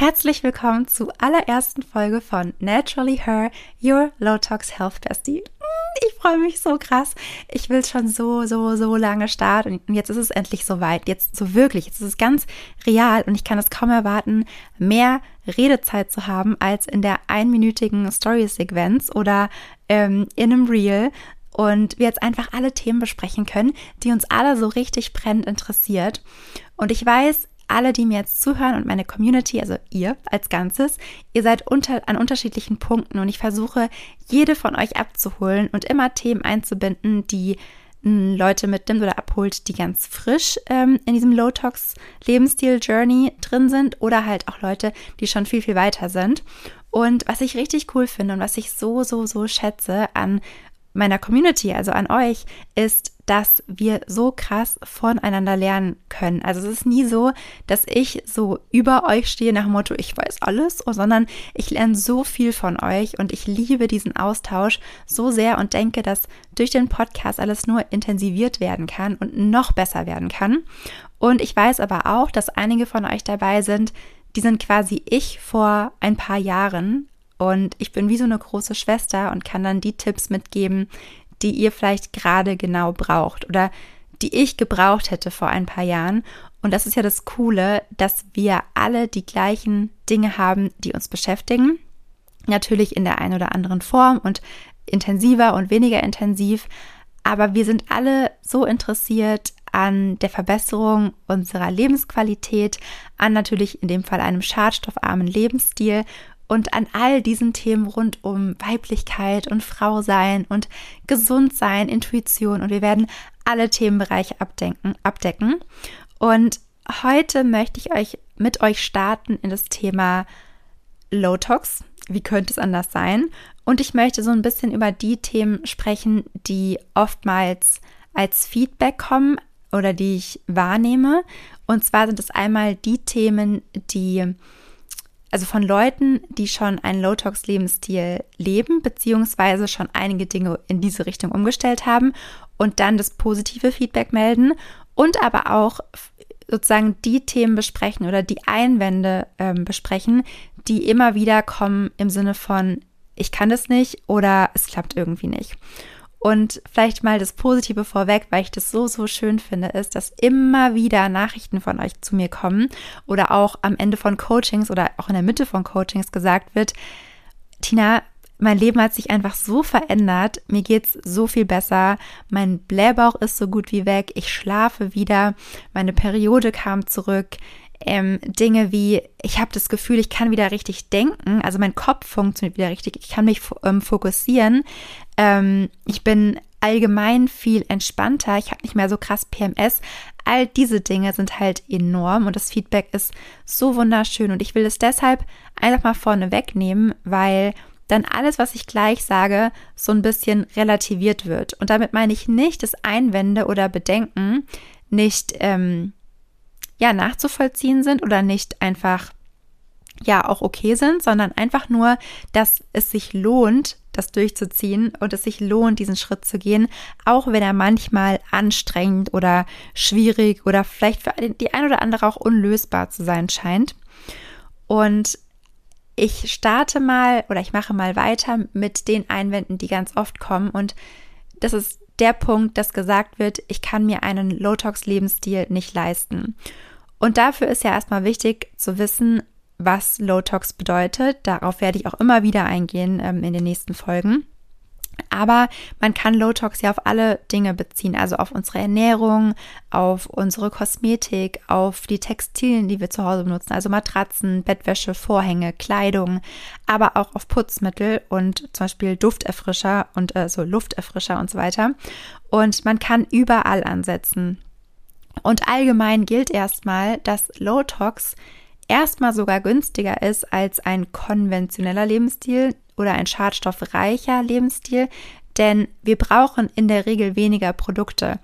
Herzlich willkommen zur allerersten Folge von Naturally Her, Your Low Tox Health Bestie. Mm, ich freue mich so krass. Ich will schon so, so, so lange starten und jetzt ist es endlich soweit. Jetzt so wirklich, jetzt ist es ganz real und ich kann es kaum erwarten, mehr Redezeit zu haben als in der einminütigen Story-Sequenz oder ähm, in einem Reel und wir jetzt einfach alle Themen besprechen können, die uns alle so richtig brennend interessiert. Und ich weiß, alle, die mir jetzt zuhören und meine Community, also ihr als Ganzes, ihr seid unter, an unterschiedlichen Punkten und ich versuche, jede von euch abzuholen und immer Themen einzubinden, die hm, Leute mitnimmt oder abholt, die ganz frisch ähm, in diesem Low-Tox-Lebensstil-Journey drin sind oder halt auch Leute, die schon viel, viel weiter sind. Und was ich richtig cool finde und was ich so, so, so schätze an meiner Community, also an euch, ist, dass wir so krass voneinander lernen können. Also es ist nie so, dass ich so über euch stehe nach dem Motto, ich weiß alles, sondern ich lerne so viel von euch und ich liebe diesen Austausch so sehr und denke, dass durch den Podcast alles nur intensiviert werden kann und noch besser werden kann. Und ich weiß aber auch, dass einige von euch dabei sind, die sind quasi ich vor ein paar Jahren, und ich bin wie so eine große Schwester und kann dann die Tipps mitgeben, die ihr vielleicht gerade genau braucht oder die ich gebraucht hätte vor ein paar Jahren. Und das ist ja das Coole, dass wir alle die gleichen Dinge haben, die uns beschäftigen. Natürlich in der einen oder anderen Form und intensiver und weniger intensiv. Aber wir sind alle so interessiert an der Verbesserung unserer Lebensqualität, an natürlich in dem Fall einem schadstoffarmen Lebensstil und an all diesen Themen rund um Weiblichkeit und Frau sein und gesund sein, Intuition und wir werden alle Themenbereiche abdenken, abdecken. Und heute möchte ich euch mit euch starten in das Thema Low Tox. Wie könnte es anders sein? Und ich möchte so ein bisschen über die Themen sprechen, die oftmals als Feedback kommen oder die ich wahrnehme. Und zwar sind es einmal die Themen, die also von Leuten, die schon einen Low-Tox-Lebensstil leben, beziehungsweise schon einige Dinge in diese Richtung umgestellt haben und dann das positive Feedback melden und aber auch sozusagen die Themen besprechen oder die Einwände ähm, besprechen, die immer wieder kommen im Sinne von, ich kann das nicht oder es klappt irgendwie nicht. Und vielleicht mal das Positive vorweg, weil ich das so, so schön finde, ist, dass immer wieder Nachrichten von euch zu mir kommen oder auch am Ende von Coachings oder auch in der Mitte von Coachings gesagt wird, Tina, mein Leben hat sich einfach so verändert. Mir geht's so viel besser. Mein Blähbauch ist so gut wie weg. Ich schlafe wieder. Meine Periode kam zurück. Ähm, Dinge wie, ich habe das Gefühl, ich kann wieder richtig denken. Also mein Kopf funktioniert wieder richtig. Ich kann mich ähm, fokussieren. Ähm, ich bin allgemein viel entspannter. Ich habe nicht mehr so krass PMS. All diese Dinge sind halt enorm und das Feedback ist so wunderschön. Und ich will es deshalb einfach mal vorne wegnehmen, weil dann alles, was ich gleich sage, so ein bisschen relativiert wird. Und damit meine ich nicht, dass Einwände oder Bedenken nicht ähm, ja nachzuvollziehen sind oder nicht einfach ja auch okay sind, sondern einfach nur, dass es sich lohnt, das durchzuziehen und es sich lohnt, diesen Schritt zu gehen, auch wenn er manchmal anstrengend oder schwierig oder vielleicht für die ein oder andere auch unlösbar zu sein scheint. Und ich starte mal oder ich mache mal weiter mit den Einwänden, die ganz oft kommen. Und das ist der Punkt, dass gesagt wird, ich kann mir einen Low-Tox-Lebensstil nicht leisten. Und dafür ist ja erstmal wichtig zu wissen, was Low Tox bedeutet. Darauf werde ich auch immer wieder eingehen ähm, in den nächsten Folgen. Aber man kann Low Tox ja auf alle Dinge beziehen, also auf unsere Ernährung, auf unsere Kosmetik, auf die Textilien, die wir zu Hause benutzen, also Matratzen, Bettwäsche, Vorhänge, Kleidung, aber auch auf Putzmittel und zum Beispiel Dufterfrischer und äh, so Lufterfrischer und so weiter. Und man kann überall ansetzen. Und allgemein gilt erstmal, dass Low Tox erstmal sogar günstiger ist als ein konventioneller Lebensstil oder ein schadstoffreicher Lebensstil, denn wir brauchen in der Regel weniger Produkte.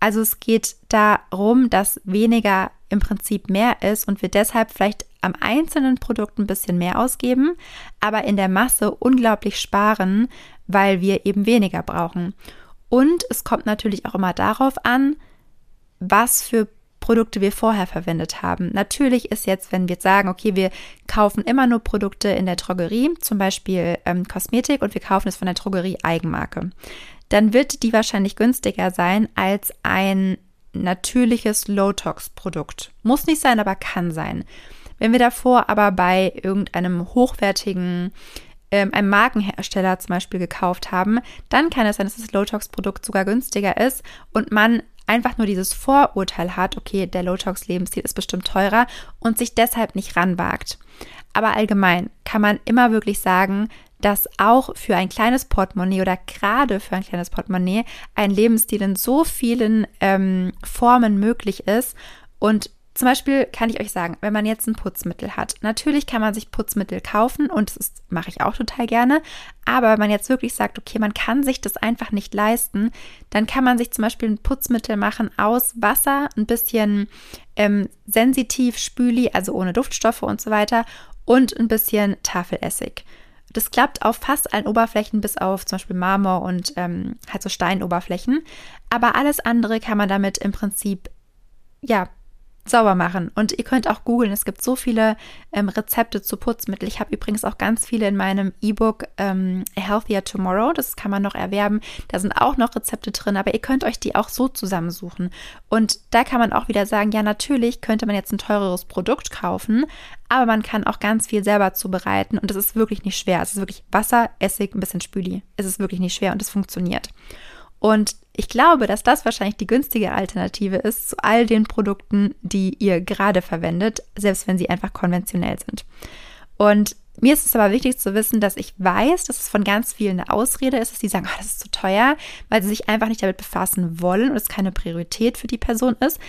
Also es geht darum, dass weniger im Prinzip mehr ist und wir deshalb vielleicht am einzelnen Produkt ein bisschen mehr ausgeben, aber in der Masse unglaublich sparen, weil wir eben weniger brauchen. Und es kommt natürlich auch immer darauf an, was für Produkte wir vorher verwendet haben. Natürlich ist jetzt, wenn wir jetzt sagen, okay, wir kaufen immer nur Produkte in der Drogerie, zum Beispiel ähm, Kosmetik, und wir kaufen es von der Drogerie Eigenmarke, dann wird die wahrscheinlich günstiger sein als ein natürliches Low-Tox-Produkt. Muss nicht sein, aber kann sein. Wenn wir davor aber bei irgendeinem hochwertigen ähm, einem Markenhersteller zum Beispiel gekauft haben, dann kann es sein, dass das Low-Tox-Produkt sogar günstiger ist und man einfach nur dieses Vorurteil hat, okay, der Low-Tox-Lebensstil ist bestimmt teurer und sich deshalb nicht ranwagt. Aber allgemein kann man immer wirklich sagen, dass auch für ein kleines Portemonnaie oder gerade für ein kleines Portemonnaie ein Lebensstil in so vielen ähm, Formen möglich ist und zum Beispiel kann ich euch sagen, wenn man jetzt ein Putzmittel hat, natürlich kann man sich Putzmittel kaufen und das mache ich auch total gerne. Aber wenn man jetzt wirklich sagt, okay, man kann sich das einfach nicht leisten, dann kann man sich zum Beispiel ein Putzmittel machen aus Wasser, ein bisschen ähm, sensitiv, spüli, also ohne Duftstoffe und so weiter und ein bisschen Tafelessig. Das klappt auf fast allen Oberflächen, bis auf zum Beispiel Marmor und ähm, halt so Steinoberflächen. Aber alles andere kann man damit im Prinzip ja sauber machen. Und ihr könnt auch googeln, es gibt so viele ähm, Rezepte zu Putzmitteln. Ich habe übrigens auch ganz viele in meinem E-Book ähm, Healthier Tomorrow, das kann man noch erwerben. Da sind auch noch Rezepte drin, aber ihr könnt euch die auch so zusammensuchen. Und da kann man auch wieder sagen, ja, natürlich könnte man jetzt ein teureres Produkt kaufen, aber man kann auch ganz viel selber zubereiten und es ist wirklich nicht schwer. Es ist wirklich Wasser, Essig, ein bisschen Spüli. Es ist wirklich nicht schwer und es funktioniert. Und ich glaube, dass das wahrscheinlich die günstige Alternative ist zu all den Produkten, die ihr gerade verwendet, selbst wenn sie einfach konventionell sind. Und mir ist es aber wichtig zu wissen, dass ich weiß, dass es von ganz vielen eine Ausrede ist, dass die sagen, oh, das ist zu teuer, weil sie sich einfach nicht damit befassen wollen und es keine Priorität für die Person ist.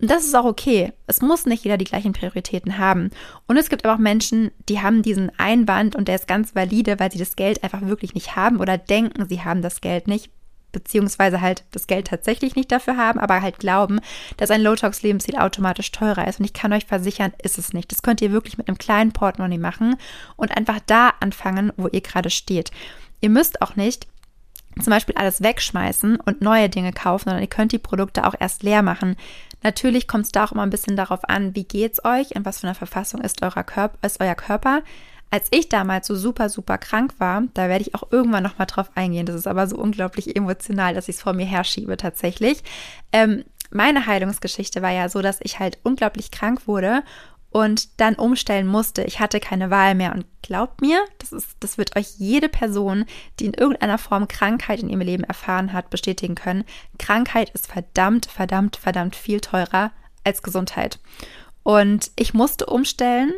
Und das ist auch okay. Es muss nicht jeder die gleichen Prioritäten haben. Und es gibt aber auch Menschen, die haben diesen Einwand und der ist ganz valide, weil sie das Geld einfach wirklich nicht haben oder denken, sie haben das Geld nicht, beziehungsweise halt das Geld tatsächlich nicht dafür haben, aber halt glauben, dass ein Low-Tox-Lebensstil automatisch teurer ist. Und ich kann euch versichern, ist es nicht. Das könnt ihr wirklich mit einem kleinen Portemonnaie machen und einfach da anfangen, wo ihr gerade steht. Ihr müsst auch nicht zum Beispiel alles wegschmeißen und neue Dinge kaufen, sondern ihr könnt die Produkte auch erst leer machen. Natürlich kommt es da auch immer ein bisschen darauf an, wie geht es euch, in was für einer Verfassung ist, euer Körper, ist euer Körper. Als ich damals so super, super krank war, da werde ich auch irgendwann nochmal drauf eingehen. Das ist aber so unglaublich emotional, dass ich es vor mir herschiebe tatsächlich. Ähm, meine Heilungsgeschichte war ja so, dass ich halt unglaublich krank wurde und dann umstellen musste. Ich hatte keine Wahl mehr. Und glaubt mir, das, ist, das wird euch jede Person, die in irgendeiner Form Krankheit in ihrem Leben erfahren hat, bestätigen können. Krankheit ist verdammt, verdammt, verdammt viel teurer als Gesundheit. Und ich musste umstellen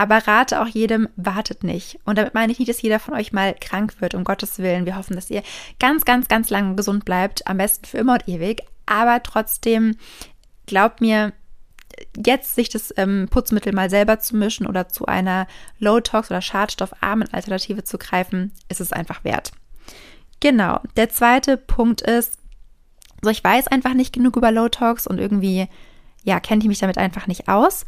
aber rate auch jedem, wartet nicht. Und damit meine ich nicht, dass jeder von euch mal krank wird, um Gottes Willen. Wir hoffen, dass ihr ganz, ganz, ganz lange gesund bleibt, am besten für immer und ewig. Aber trotzdem, glaubt mir, jetzt sich das ähm, Putzmittel mal selber zu mischen oder zu einer Low-Tox- oder schadstoffarmen Alternative zu greifen, ist es einfach wert. Genau. Der zweite Punkt ist, so ich weiß einfach nicht genug über Low-Tox und irgendwie, ja, kenne ich mich damit einfach nicht aus.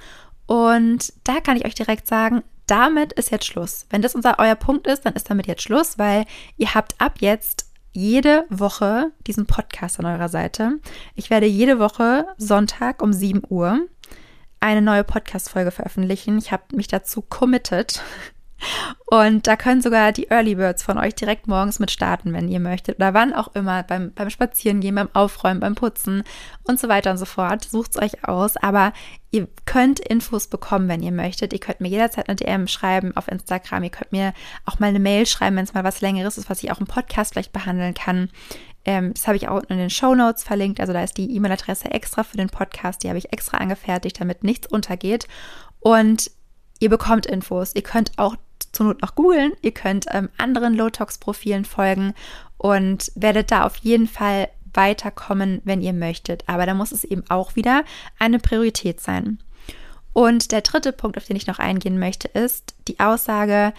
Und da kann ich euch direkt sagen, damit ist jetzt Schluss. Wenn das unser euer Punkt ist, dann ist damit jetzt Schluss, weil ihr habt ab jetzt jede Woche diesen Podcast an eurer Seite. Ich werde jede Woche Sonntag um 7 Uhr eine neue Podcast-Folge veröffentlichen. Ich habe mich dazu committed. Und da können sogar die Early Birds von euch direkt morgens mit starten, wenn ihr möchtet. Oder wann auch immer, beim, beim Spazierengehen, beim Aufräumen, beim Putzen und so weiter und so fort. Sucht es euch aus. Aber ihr könnt Infos bekommen, wenn ihr möchtet. Ihr könnt mir jederzeit eine DM schreiben auf Instagram. Ihr könnt mir auch mal eine Mail schreiben, wenn es mal was Längeres ist, was ich auch im Podcast vielleicht behandeln kann. Ähm, das habe ich auch in den Show Notes verlinkt. Also da ist die E-Mail-Adresse extra für den Podcast. Die habe ich extra angefertigt, damit nichts untergeht. Und ihr bekommt Infos. Ihr könnt auch zur Not noch googeln. Ihr könnt ähm, anderen Low-Tox-Profilen folgen und werdet da auf jeden Fall weiterkommen, wenn ihr möchtet. Aber da muss es eben auch wieder eine Priorität sein. Und der dritte Punkt, auf den ich noch eingehen möchte, ist die Aussage,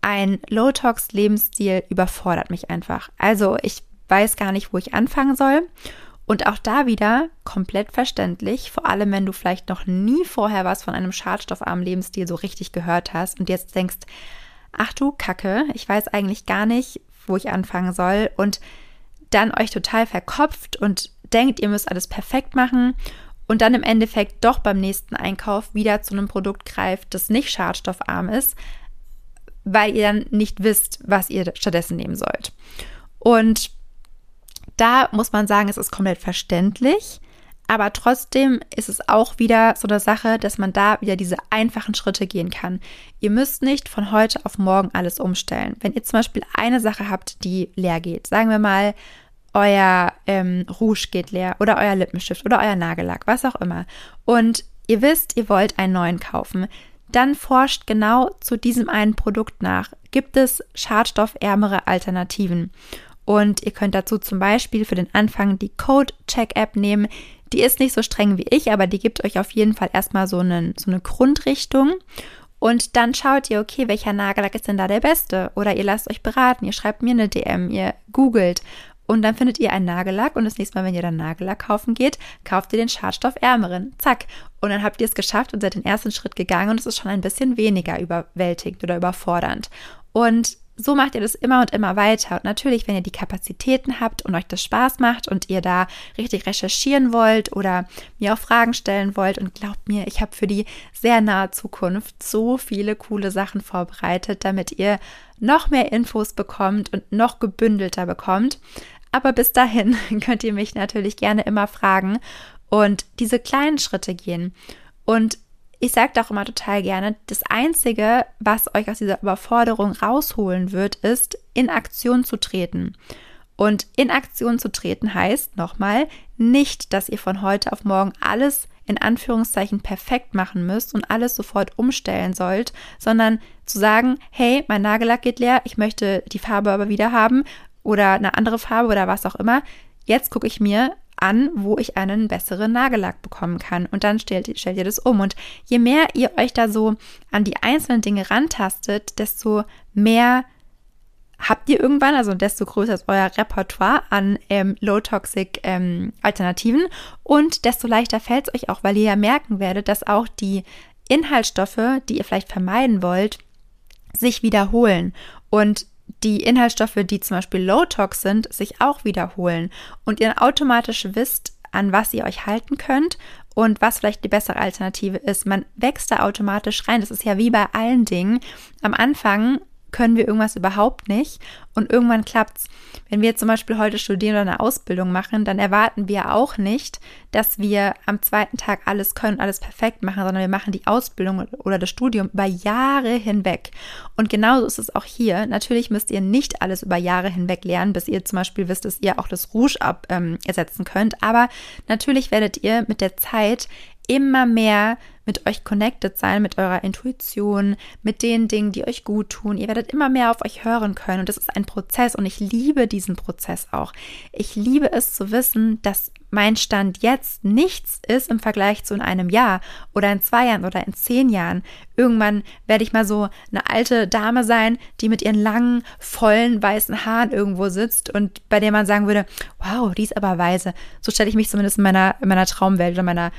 ein Low-Tox-Lebensstil überfordert mich einfach. Also ich weiß gar nicht, wo ich anfangen soll. Und auch da wieder komplett verständlich, vor allem wenn du vielleicht noch nie vorher was von einem schadstoffarmen Lebensstil so richtig gehört hast und jetzt denkst, ach du Kacke, ich weiß eigentlich gar nicht, wo ich anfangen soll und dann euch total verkopft und denkt, ihr müsst alles perfekt machen und dann im Endeffekt doch beim nächsten Einkauf wieder zu einem Produkt greift, das nicht schadstoffarm ist, weil ihr dann nicht wisst, was ihr stattdessen nehmen sollt. Und da muss man sagen, es ist komplett verständlich, aber trotzdem ist es auch wieder so eine Sache, dass man da wieder diese einfachen Schritte gehen kann. Ihr müsst nicht von heute auf morgen alles umstellen. Wenn ihr zum Beispiel eine Sache habt, die leer geht, sagen wir mal, euer ähm, Rouge geht leer oder euer Lippenstift oder euer Nagellack, was auch immer. Und ihr wisst, ihr wollt einen neuen kaufen. Dann forscht genau zu diesem einen Produkt nach. Gibt es schadstoffärmere Alternativen? Und ihr könnt dazu zum Beispiel für den Anfang die Code Check App nehmen. Die ist nicht so streng wie ich, aber die gibt euch auf jeden Fall erstmal so, einen, so eine Grundrichtung. Und dann schaut ihr, okay, welcher Nagellack ist denn da der beste? Oder ihr lasst euch beraten, ihr schreibt mir eine DM, ihr googelt und dann findet ihr einen Nagellack und das nächste Mal, wenn ihr dann Nagellack kaufen geht, kauft ihr den schadstoffärmeren. Zack. Und dann habt ihr es geschafft und seid den ersten Schritt gegangen und es ist schon ein bisschen weniger überwältigend oder überfordernd. Und so macht ihr das immer und immer weiter. Und natürlich, wenn ihr die Kapazitäten habt und euch das Spaß macht und ihr da richtig recherchieren wollt oder mir auch Fragen stellen wollt und glaubt mir, ich habe für die sehr nahe Zukunft so viele coole Sachen vorbereitet, damit ihr noch mehr Infos bekommt und noch gebündelter bekommt. Aber bis dahin könnt ihr mich natürlich gerne immer fragen und diese kleinen Schritte gehen. Und ich sage auch immer total gerne, das Einzige, was euch aus dieser Überforderung rausholen wird, ist, in Aktion zu treten. Und in Aktion zu treten heißt nochmal nicht, dass ihr von heute auf morgen alles in Anführungszeichen perfekt machen müsst und alles sofort umstellen sollt, sondern zu sagen, hey, mein Nagellack geht leer, ich möchte die Farbe aber wieder haben oder eine andere Farbe oder was auch immer. Jetzt gucke ich mir an, wo ich einen besseren Nagellack bekommen kann. Und dann stellt, stellt ihr das um. Und je mehr ihr euch da so an die einzelnen Dinge rantastet, desto mehr habt ihr irgendwann, also desto größer ist euer Repertoire an ähm, Low-Toxic ähm, und desto leichter fällt es euch auch, weil ihr ja merken werdet, dass auch die Inhaltsstoffe, die ihr vielleicht vermeiden wollt, sich wiederholen. Und die Inhaltsstoffe, die zum Beispiel Low-Tox sind, sich auch wiederholen und ihr automatisch wisst, an was ihr euch halten könnt und was vielleicht die bessere Alternative ist. Man wächst da automatisch rein. Das ist ja wie bei allen Dingen. Am Anfang können wir irgendwas überhaupt nicht und irgendwann klappt's. Wenn wir zum Beispiel heute studieren oder eine Ausbildung machen, dann erwarten wir auch nicht, dass wir am zweiten Tag alles können, alles perfekt machen, sondern wir machen die Ausbildung oder das Studium über Jahre hinweg. Und genauso ist es auch hier. Natürlich müsst ihr nicht alles über Jahre hinweg lernen, bis ihr zum Beispiel wisst, dass ihr auch das Rouge ab, ähm, ersetzen könnt. Aber natürlich werdet ihr mit der Zeit immer mehr mit euch connected sein, mit eurer Intuition, mit den Dingen, die euch gut tun. Ihr werdet immer mehr auf euch hören können und das ist ein Prozess und ich liebe diesen Prozess auch. Ich liebe es zu wissen, dass mein Stand jetzt nichts ist im Vergleich zu in einem Jahr oder in zwei Jahren oder in zehn Jahren. Irgendwann werde ich mal so eine alte Dame sein, die mit ihren langen, vollen, weißen Haaren irgendwo sitzt und bei der man sagen würde, wow, die ist aber weise. So stelle ich mich zumindest in meiner, in meiner Traumwelt oder meiner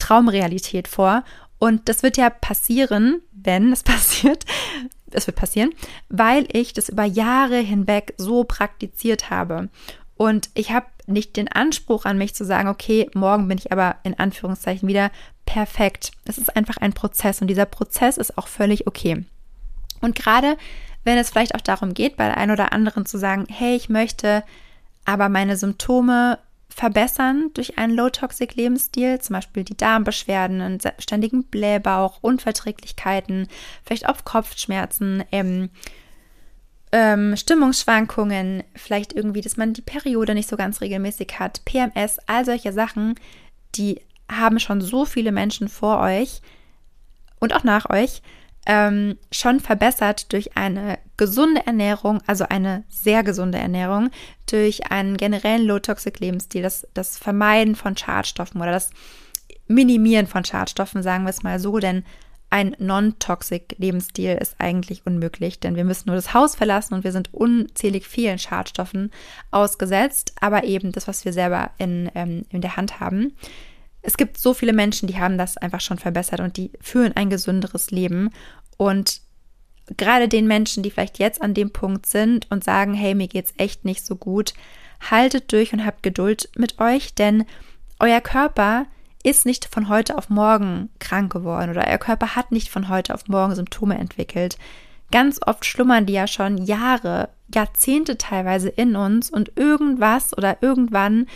Traumrealität vor. Und das wird ja passieren, wenn es passiert, es wird passieren, weil ich das über Jahre hinweg so praktiziert habe. Und ich habe nicht den Anspruch an mich zu sagen, okay, morgen bin ich aber in Anführungszeichen wieder perfekt. Es ist einfach ein Prozess und dieser Prozess ist auch völlig okay. Und gerade wenn es vielleicht auch darum geht, bei der einen oder anderen zu sagen, hey, ich möchte aber meine Symptome verbessern durch einen Low-Toxic-Lebensstil, zum Beispiel die Darmbeschwerden, einen ständigen Blähbauch, Unverträglichkeiten, vielleicht auch Kopfschmerzen, ähm, ähm, Stimmungsschwankungen, vielleicht irgendwie, dass man die Periode nicht so ganz regelmäßig hat, PMS, all solche Sachen, die haben schon so viele Menschen vor euch und auch nach euch ähm, schon verbessert durch eine gesunde Ernährung, also eine sehr gesunde Ernährung, durch einen generellen Low-Toxic-Lebensstil, das, das Vermeiden von Schadstoffen oder das Minimieren von Schadstoffen, sagen wir es mal so, denn ein non-toxic Lebensstil ist eigentlich unmöglich, denn wir müssen nur das Haus verlassen und wir sind unzählig vielen Schadstoffen ausgesetzt, aber eben das, was wir selber in, ähm, in der Hand haben es gibt so viele Menschen, die haben das einfach schon verbessert und die führen ein gesünderes Leben. Und gerade den Menschen, die vielleicht jetzt an dem Punkt sind und sagen, hey, mir geht's echt nicht so gut, haltet durch und habt Geduld mit euch, denn euer Körper ist nicht von heute auf morgen krank geworden oder euer Körper hat nicht von heute auf morgen Symptome entwickelt. Ganz oft schlummern die ja schon Jahre, Jahrzehnte teilweise in uns und irgendwas oder irgendwann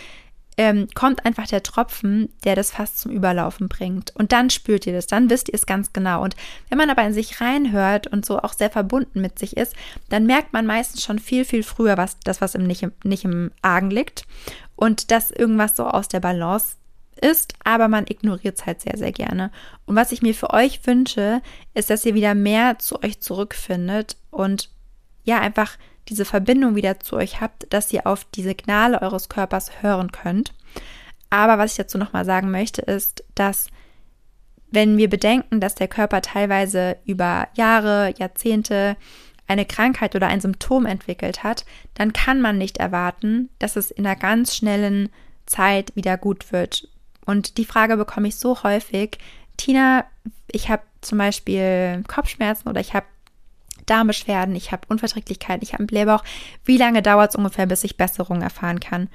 ähm, kommt einfach der Tropfen, der das fast zum Überlaufen bringt. Und dann spürt ihr das, dann wisst ihr es ganz genau. Und wenn man aber in sich reinhört und so auch sehr verbunden mit sich ist, dann merkt man meistens schon viel, viel früher, was das, was im nicht, nicht im Argen liegt. Und dass irgendwas so aus der Balance ist, aber man ignoriert es halt sehr, sehr gerne. Und was ich mir für euch wünsche, ist, dass ihr wieder mehr zu euch zurückfindet und ja, einfach diese Verbindung wieder zu euch habt, dass ihr auf die Signale eures Körpers hören könnt. Aber was ich dazu nochmal sagen möchte, ist, dass wenn wir bedenken, dass der Körper teilweise über Jahre, Jahrzehnte eine Krankheit oder ein Symptom entwickelt hat, dann kann man nicht erwarten, dass es in einer ganz schnellen Zeit wieder gut wird. Und die Frage bekomme ich so häufig, Tina, ich habe zum Beispiel Kopfschmerzen oder ich habe Darmbeschwerden, ich habe Unverträglichkeiten, ich habe einen Blähbauch. Wie lange dauert es ungefähr, bis ich Besserung erfahren kann?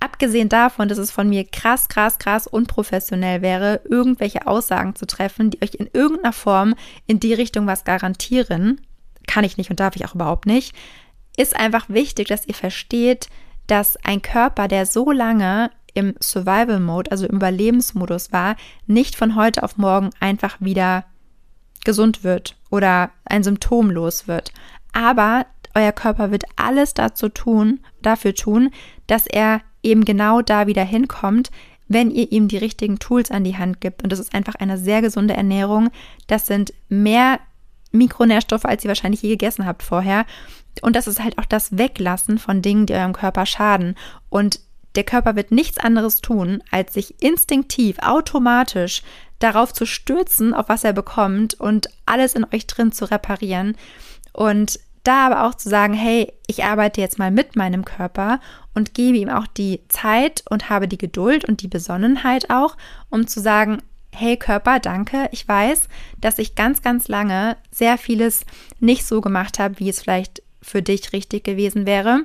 Abgesehen davon, dass es von mir krass, krass, krass unprofessionell wäre, irgendwelche Aussagen zu treffen, die euch in irgendeiner Form in die Richtung was garantieren, kann ich nicht und darf ich auch überhaupt nicht, ist einfach wichtig, dass ihr versteht, dass ein Körper, der so lange im Survival Mode, also im Überlebensmodus war, nicht von heute auf morgen einfach wieder gesund wird oder ein Symptom los wird. Aber euer Körper wird alles dazu tun, dafür tun, dass er eben genau da wieder hinkommt, wenn ihr ihm die richtigen Tools an die Hand gibt. Und das ist einfach eine sehr gesunde Ernährung. Das sind mehr Mikronährstoffe, als ihr wahrscheinlich je gegessen habt vorher. Und das ist halt auch das Weglassen von Dingen, die eurem Körper schaden. Und der Körper wird nichts anderes tun, als sich instinktiv, automatisch darauf zu stürzen, auf was er bekommt und alles in euch drin zu reparieren. Und da aber auch zu sagen, hey, ich arbeite jetzt mal mit meinem Körper und gebe ihm auch die Zeit und habe die Geduld und die Besonnenheit auch, um zu sagen, hey Körper, danke, ich weiß, dass ich ganz, ganz lange sehr vieles nicht so gemacht habe, wie es vielleicht für dich richtig gewesen wäre.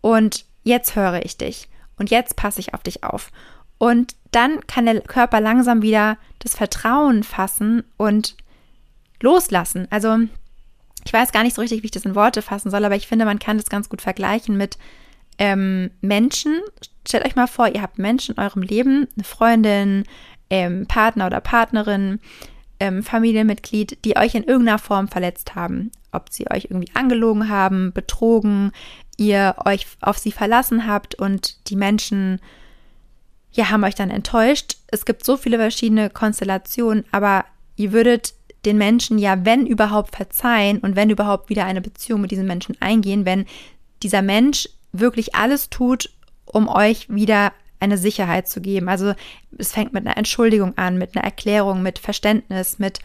Und jetzt höre ich dich und jetzt passe ich auf dich auf. Und dann kann der Körper langsam wieder das Vertrauen fassen und loslassen. Also ich weiß gar nicht so richtig, wie ich das in Worte fassen soll, aber ich finde, man kann das ganz gut vergleichen mit ähm, Menschen. Stellt euch mal vor, ihr habt Menschen in eurem Leben, eine Freundin, ähm, Partner oder Partnerin, ähm, Familienmitglied, die euch in irgendeiner Form verletzt haben. Ob sie euch irgendwie angelogen haben, betrogen, ihr euch auf sie verlassen habt und die Menschen ja, haben euch dann enttäuscht. Es gibt so viele verschiedene Konstellationen, aber ihr würdet den Menschen ja, wenn überhaupt, verzeihen und wenn überhaupt wieder eine Beziehung mit diesen Menschen eingehen, wenn dieser Mensch wirklich alles tut, um euch wieder eine Sicherheit zu geben. Also es fängt mit einer Entschuldigung an, mit einer Erklärung, mit Verständnis, mit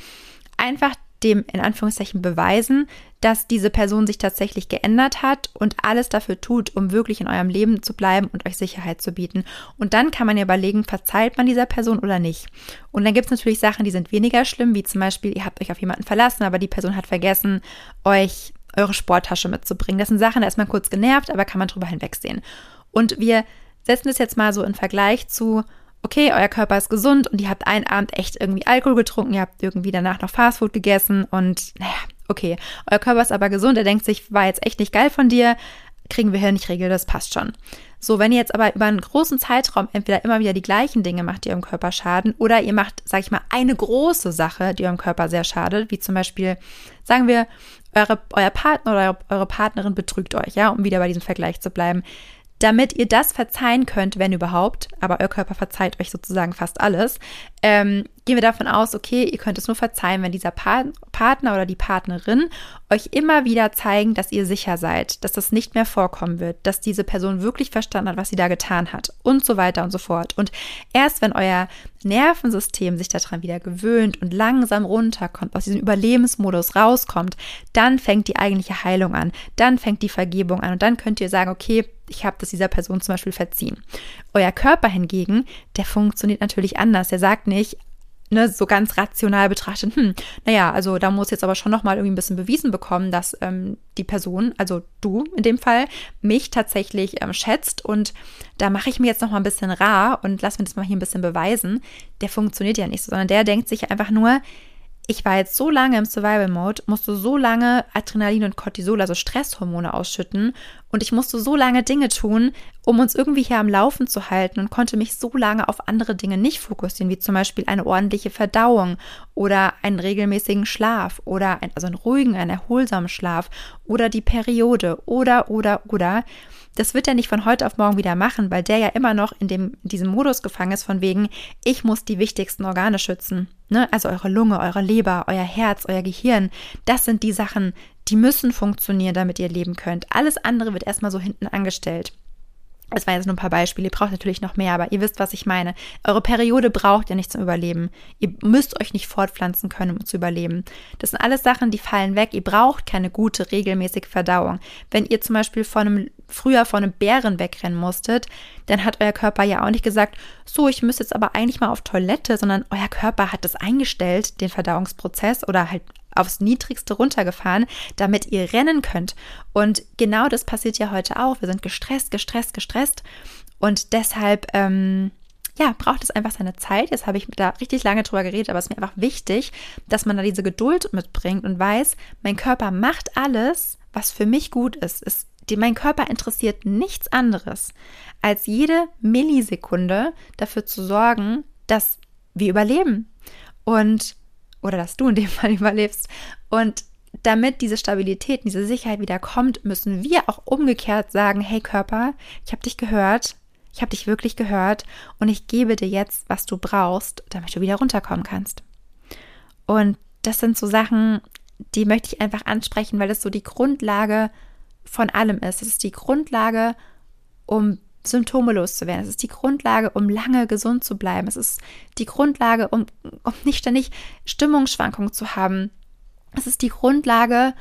einfach dem in Anführungszeichen beweisen, dass diese Person sich tatsächlich geändert hat und alles dafür tut, um wirklich in eurem Leben zu bleiben und euch Sicherheit zu bieten. Und dann kann man ja überlegen, verzeiht man dieser Person oder nicht. Und dann gibt es natürlich Sachen, die sind weniger schlimm, wie zum Beispiel, ihr habt euch auf jemanden verlassen, aber die Person hat vergessen, euch eure Sporttasche mitzubringen. Das sind Sachen, da ist man kurz genervt, aber kann man drüber hinwegsehen. Und wir setzen das jetzt mal so in Vergleich zu, okay, euer Körper ist gesund und ihr habt einen Abend echt irgendwie Alkohol getrunken, ihr habt irgendwie danach noch Fastfood gegessen und naja, okay, euer Körper ist aber gesund, er denkt sich, war jetzt echt nicht geil von dir, kriegen wir hin, ich regel das, passt schon. So, wenn ihr jetzt aber über einen großen Zeitraum entweder immer wieder die gleichen Dinge macht, die eurem Körper schaden, oder ihr macht, sag ich mal, eine große Sache, die eurem Körper sehr schadet, wie zum Beispiel, sagen wir, eure, euer Partner oder eure Partnerin betrügt euch, ja, um wieder bei diesem Vergleich zu bleiben, damit ihr das verzeihen könnt, wenn überhaupt, aber euer Körper verzeiht euch sozusagen fast alles, ähm, gehen wir davon aus, okay, ihr könnt es nur verzeihen, wenn dieser pa Partner oder die Partnerin euch immer wieder zeigen, dass ihr sicher seid, dass das nicht mehr vorkommen wird, dass diese Person wirklich verstanden hat, was sie da getan hat und so weiter und so fort. Und erst wenn euer Nervensystem sich daran wieder gewöhnt und langsam runterkommt, aus diesem Überlebensmodus rauskommt, dann fängt die eigentliche Heilung an, dann fängt die Vergebung an und dann könnt ihr sagen, okay, ich habe das dieser Person zum Beispiel verziehen. Euer Körper hingegen, der funktioniert natürlich anders. Der sagt nicht, ne, so ganz rational betrachtet, hm, naja, also da muss jetzt aber schon nochmal irgendwie ein bisschen bewiesen bekommen, dass ähm, die Person, also du in dem Fall, mich tatsächlich ähm, schätzt und da mache ich mir jetzt nochmal ein bisschen rar und lass mir das mal hier ein bisschen beweisen. Der funktioniert ja nicht so, sondern der denkt sich einfach nur, ich war jetzt so lange im Survival-Mode, musste so lange Adrenalin und Cortisol, also Stresshormone ausschütten und ich musste so lange Dinge tun, um uns irgendwie hier am Laufen zu halten und konnte mich so lange auf andere Dinge nicht fokussieren, wie zum Beispiel eine ordentliche Verdauung oder einen regelmäßigen Schlaf oder ein, also einen ruhigen, einen erholsamen Schlaf oder die Periode oder, oder, oder. Das wird er nicht von heute auf morgen wieder machen, weil der ja immer noch in, dem, diesem Modus gefangen ist von wegen, ich muss die wichtigsten Organe schützen. Ne? Also eure Lunge, eure Leber, euer Herz, euer Gehirn. Das sind die Sachen, die müssen funktionieren, damit ihr leben könnt. Alles andere wird erstmal so hinten angestellt. Das waren jetzt nur ein paar Beispiele. Ihr braucht natürlich noch mehr, aber ihr wisst, was ich meine. Eure Periode braucht ja nicht zum Überleben. Ihr müsst euch nicht fortpflanzen können, um zu überleben. Das sind alles Sachen, die fallen weg. Ihr braucht keine gute, regelmäßige Verdauung. Wenn ihr zum Beispiel von einem, früher von einem Bären wegrennen musstet, dann hat euer Körper ja auch nicht gesagt, so, ich müsste jetzt aber eigentlich mal auf Toilette, sondern euer Körper hat das eingestellt, den Verdauungsprozess oder halt aufs Niedrigste runtergefahren, damit ihr rennen könnt. Und genau das passiert ja heute auch. Wir sind gestresst, gestresst, gestresst. Und deshalb, ähm, ja, braucht es einfach seine Zeit. Jetzt habe ich da richtig lange drüber geredet, aber es ist mir einfach wichtig, dass man da diese Geduld mitbringt und weiß, mein Körper macht alles, was für mich gut ist. Es, die, mein Körper interessiert nichts anderes, als jede Millisekunde dafür zu sorgen, dass wir überleben. Und oder dass du in dem Fall überlebst. Und damit diese Stabilität, diese Sicherheit wieder kommt, müssen wir auch umgekehrt sagen, hey Körper, ich habe dich gehört, ich habe dich wirklich gehört und ich gebe dir jetzt, was du brauchst, damit du wieder runterkommen kannst. Und das sind so Sachen, die möchte ich einfach ansprechen, weil das so die Grundlage von allem ist. Es ist die Grundlage, um Symptome loszuwerden. Es ist die Grundlage, um lange gesund zu bleiben. Es ist die Grundlage, um, um nicht ständig Stimmungsschwankungen zu haben. Es ist die Grundlage,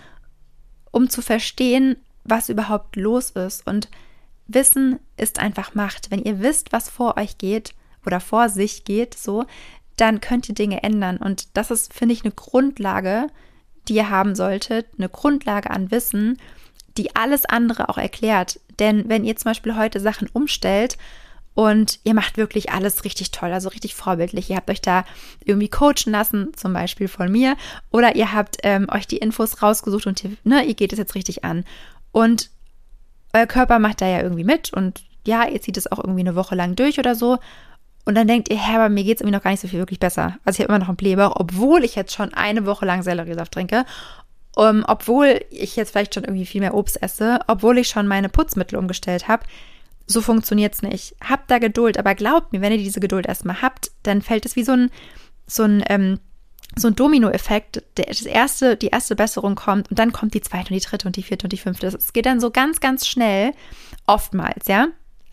um zu verstehen, was überhaupt los ist. Und Wissen ist einfach Macht. Wenn ihr wisst, was vor euch geht oder vor sich geht, so, dann könnt ihr Dinge ändern. Und das ist, finde ich, eine Grundlage, die ihr haben solltet, eine Grundlage an Wissen, die alles andere auch erklärt. Denn wenn ihr zum Beispiel heute Sachen umstellt und ihr macht wirklich alles richtig toll, also richtig vorbildlich, ihr habt euch da irgendwie coachen lassen, zum Beispiel von mir, oder ihr habt ähm, euch die Infos rausgesucht und ihr, ne, ihr geht es jetzt richtig an. Und euer Körper macht da ja irgendwie mit und ja, ihr zieht es auch irgendwie eine Woche lang durch oder so. Und dann denkt ihr, Herr, bei mir geht es irgendwie noch gar nicht so viel wirklich besser. Also ich habe immer noch einen Blähbauch, obwohl ich jetzt schon eine Woche lang Selleriesaft trinke um, obwohl ich jetzt vielleicht schon irgendwie viel mehr Obst esse, obwohl ich schon meine Putzmittel umgestellt habe. So funktioniert es nicht. Habt da Geduld, aber glaubt mir, wenn ihr diese Geduld erstmal habt, dann fällt es wie so ein, so ein, ähm, so ein Dominoeffekt. Das erste, die erste Besserung kommt und dann kommt die zweite und die dritte und die vierte und die fünfte. Es geht dann so ganz, ganz schnell, oftmals, ja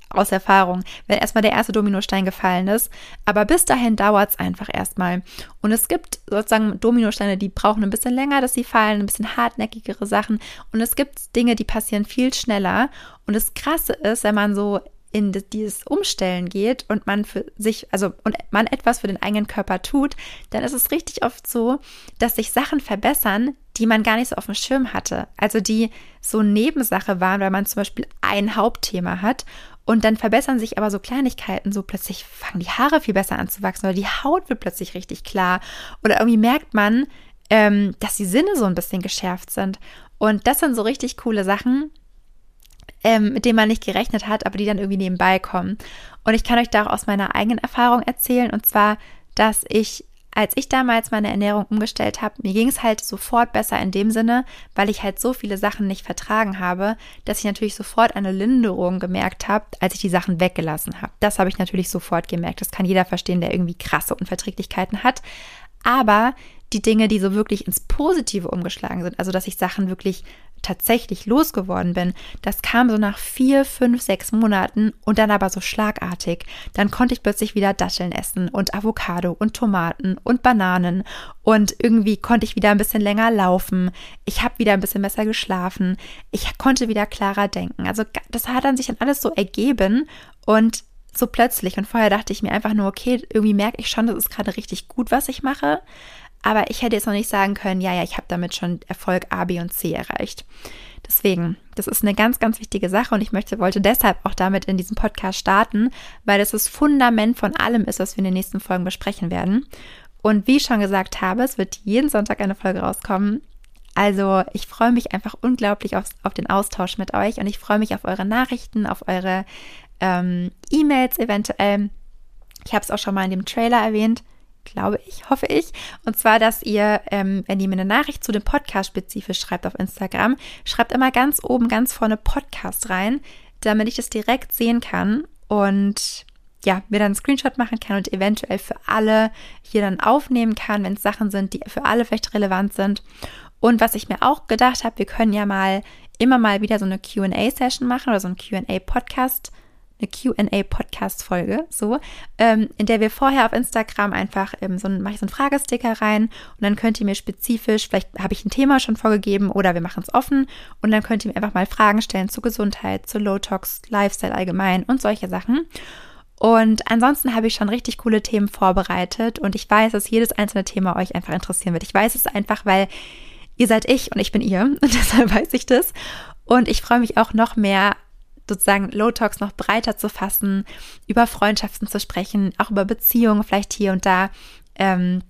aus Erfahrung, wenn erstmal der erste Dominostein gefallen ist. Aber bis dahin dauert es einfach erstmal. Und es gibt sozusagen Dominosteine, die brauchen ein bisschen länger, dass sie fallen, ein bisschen hartnäckigere Sachen. Und es gibt Dinge, die passieren viel schneller. Und das Krasse ist, wenn man so in dieses Umstellen geht und man für sich, also und man etwas für den eigenen Körper tut, dann ist es richtig oft so, dass sich Sachen verbessern, die man gar nicht so auf dem Schirm hatte. Also die so Nebensache waren, weil man zum Beispiel ein Hauptthema hat und dann verbessern sich aber so Kleinigkeiten, so plötzlich fangen die Haare viel besser an zu wachsen oder die Haut wird plötzlich richtig klar. Oder irgendwie merkt man, ähm, dass die Sinne so ein bisschen geschärft sind. Und das sind so richtig coole Sachen, ähm, mit denen man nicht gerechnet hat, aber die dann irgendwie nebenbei kommen. Und ich kann euch da auch aus meiner eigenen Erfahrung erzählen. Und zwar, dass ich als ich damals meine Ernährung umgestellt habe, mir ging es halt sofort besser in dem Sinne, weil ich halt so viele Sachen nicht vertragen habe, dass ich natürlich sofort eine Linderung gemerkt habe, als ich die Sachen weggelassen habe. Das habe ich natürlich sofort gemerkt. Das kann jeder verstehen, der irgendwie krasse Unverträglichkeiten hat. Aber die Dinge, die so wirklich ins Positive umgeschlagen sind, also dass ich Sachen wirklich tatsächlich losgeworden bin, das kam so nach vier, fünf, sechs Monaten und dann aber so schlagartig. Dann konnte ich plötzlich wieder Datteln essen und Avocado und Tomaten und Bananen und irgendwie konnte ich wieder ein bisschen länger laufen. Ich habe wieder ein bisschen besser geschlafen. Ich konnte wieder klarer denken. Also das hat dann sich dann alles so ergeben und so plötzlich. Und vorher dachte ich mir einfach nur, okay, irgendwie merke ich schon, das ist gerade richtig gut, was ich mache. Aber ich hätte jetzt noch nicht sagen können, ja, ja, ich habe damit schon Erfolg A, B und C erreicht. Deswegen, das ist eine ganz, ganz wichtige Sache und ich möchte, wollte deshalb auch damit in diesem Podcast starten, weil das das Fundament von allem ist, was wir in den nächsten Folgen besprechen werden. Und wie ich schon gesagt habe, es wird jeden Sonntag eine Folge rauskommen. Also ich freue mich einfach unglaublich auf, auf den Austausch mit euch und ich freue mich auf eure Nachrichten, auf eure ähm, E-Mails eventuell. Ich habe es auch schon mal in dem Trailer erwähnt glaube ich, hoffe ich. Und zwar, dass ihr, ähm, wenn ihr mir eine Nachricht zu dem Podcast spezifisch schreibt auf Instagram, schreibt immer ganz oben, ganz vorne Podcast rein, damit ich das direkt sehen kann und ja, mir dann einen Screenshot machen kann und eventuell für alle hier dann aufnehmen kann, wenn es Sachen sind, die für alle vielleicht relevant sind. Und was ich mir auch gedacht habe, wir können ja mal immer mal wieder so eine QA-Session machen oder so ein QA-Podcast eine QA-Podcast-Folge, so, ähm, in der wir vorher auf Instagram einfach ähm, so ein, mache ich so einen Fragesticker rein und dann könnt ihr mir spezifisch, vielleicht habe ich ein Thema schon vorgegeben oder wir machen es offen und dann könnt ihr mir einfach mal Fragen stellen zur Gesundheit, zu Low-Tox, Lifestyle allgemein und solche Sachen. Und ansonsten habe ich schon richtig coole Themen vorbereitet und ich weiß, dass jedes einzelne Thema euch einfach interessieren wird. Ich weiß es einfach, weil ihr seid ich und ich bin ihr und deshalb weiß ich das. Und ich freue mich auch noch mehr sozusagen Low Talks noch breiter zu fassen, über Freundschaften zu sprechen, auch über Beziehungen, vielleicht hier und da, ähm,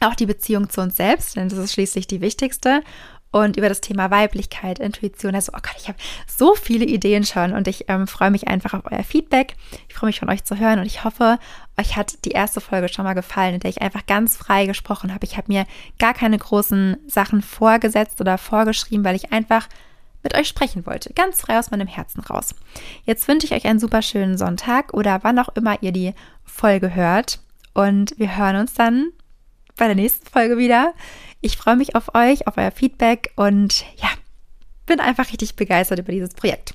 auch die Beziehung zu uns selbst, denn das ist schließlich die wichtigste. Und über das Thema Weiblichkeit, Intuition. Also, oh Gott, ich habe so viele Ideen schon und ich ähm, freue mich einfach auf euer Feedback. Ich freue mich von euch zu hören und ich hoffe, euch hat die erste Folge schon mal gefallen, in der ich einfach ganz frei gesprochen habe. Ich habe mir gar keine großen Sachen vorgesetzt oder vorgeschrieben, weil ich einfach mit euch sprechen wollte. Ganz frei aus meinem Herzen raus. Jetzt wünsche ich euch einen super schönen Sonntag oder wann auch immer ihr die Folge hört. Und wir hören uns dann bei der nächsten Folge wieder. Ich freue mich auf euch, auf euer Feedback und ja, bin einfach richtig begeistert über dieses Projekt.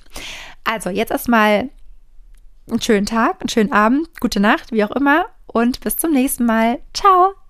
Also, jetzt erstmal einen schönen Tag, einen schönen Abend, gute Nacht, wie auch immer und bis zum nächsten Mal. Ciao!